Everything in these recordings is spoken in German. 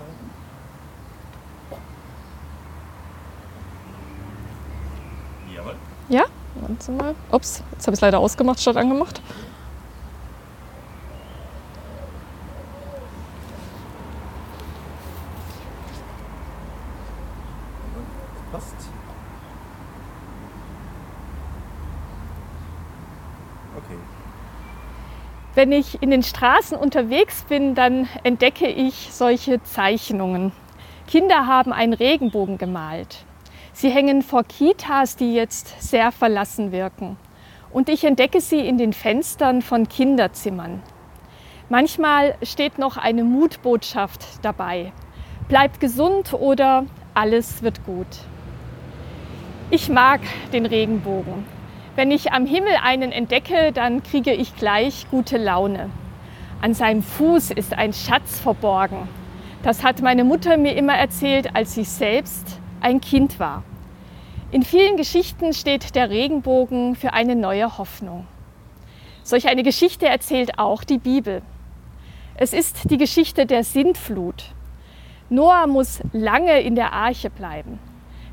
einschalten? Jawohl. Ja, warten Sie mal. Ups, jetzt habe ich es leider ausgemacht statt angemacht. Passt. Okay. Wenn ich in den Straßen unterwegs bin, dann entdecke ich solche Zeichnungen. Kinder haben einen Regenbogen gemalt. Sie hängen vor Kitas, die jetzt sehr verlassen wirken. Und ich entdecke sie in den Fenstern von Kinderzimmern. Manchmal steht noch eine Mutbotschaft dabei. Bleibt gesund oder alles wird gut. Ich mag den Regenbogen. Wenn ich am Himmel einen entdecke, dann kriege ich gleich gute Laune. An seinem Fuß ist ein Schatz verborgen. Das hat meine Mutter mir immer erzählt, als sie selbst ein Kind war. In vielen Geschichten steht der Regenbogen für eine neue Hoffnung. Solch eine Geschichte erzählt auch die Bibel. Es ist die Geschichte der Sintflut. Noah muss lange in der Arche bleiben.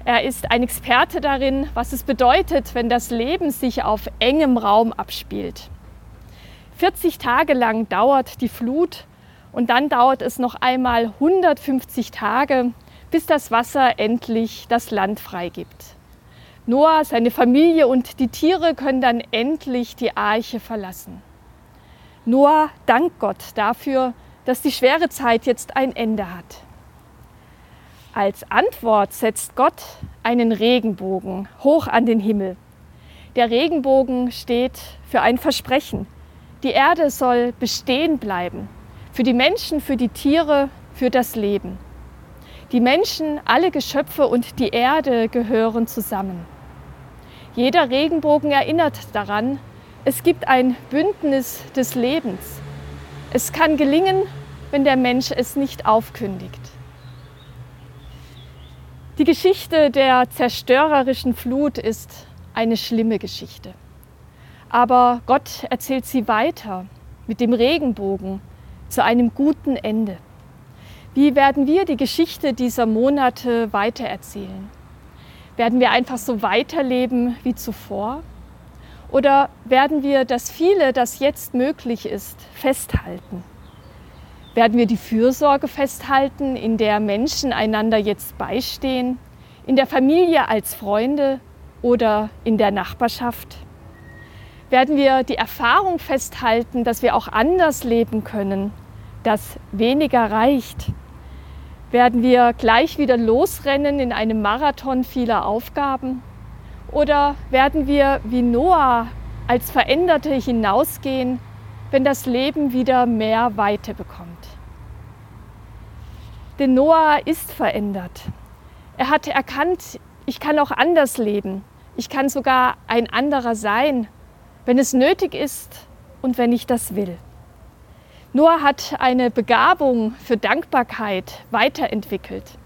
Er ist ein Experte darin, was es bedeutet, wenn das Leben sich auf engem Raum abspielt. 40 Tage lang dauert die Flut und dann dauert es noch einmal 150 Tage, bis das Wasser endlich das Land freigibt. Noah, seine Familie und die Tiere können dann endlich die Arche verlassen. Noah dankt Gott dafür, dass die schwere Zeit jetzt ein Ende hat. Als Antwort setzt Gott einen Regenbogen hoch an den Himmel. Der Regenbogen steht für ein Versprechen. Die Erde soll bestehen bleiben. Für die Menschen, für die Tiere, für das Leben. Die Menschen, alle Geschöpfe und die Erde gehören zusammen. Jeder Regenbogen erinnert daran, es gibt ein Bündnis des Lebens. Es kann gelingen, wenn der Mensch es nicht aufkündigt. Die Geschichte der zerstörerischen Flut ist eine schlimme Geschichte. Aber Gott erzählt sie weiter mit dem Regenbogen zu einem guten Ende. Wie werden wir die Geschichte dieser Monate weitererzählen? Werden wir einfach so weiterleben wie zuvor? Oder werden wir das viele, das jetzt möglich ist, festhalten? Werden wir die Fürsorge festhalten, in der Menschen einander jetzt beistehen, in der Familie als Freunde oder in der Nachbarschaft? Werden wir die Erfahrung festhalten, dass wir auch anders leben können, dass weniger reicht? Werden wir gleich wieder losrennen in einem Marathon vieler Aufgaben? Oder werden wir wie Noah als Veränderte hinausgehen wenn das Leben wieder mehr Weite bekommt. Denn Noah ist verändert. Er hat erkannt, ich kann auch anders leben. Ich kann sogar ein anderer sein, wenn es nötig ist und wenn ich das will. Noah hat eine Begabung für Dankbarkeit weiterentwickelt.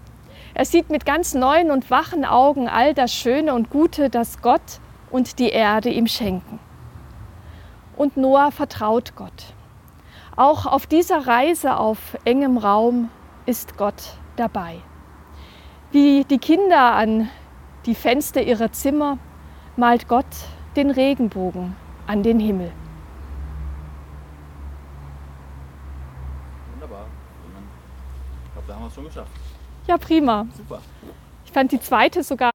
Er sieht mit ganz neuen und wachen Augen all das Schöne und Gute, das Gott und die Erde ihm schenken und Noah vertraut Gott. Auch auf dieser Reise auf engem Raum ist Gott dabei. Wie die Kinder an die Fenster ihrer Zimmer malt Gott den Regenbogen an den Himmel. Wunderbar. Ich glaube, da haben wir es schon geschafft. Ja, prima. Super. Ich fand die zweite sogar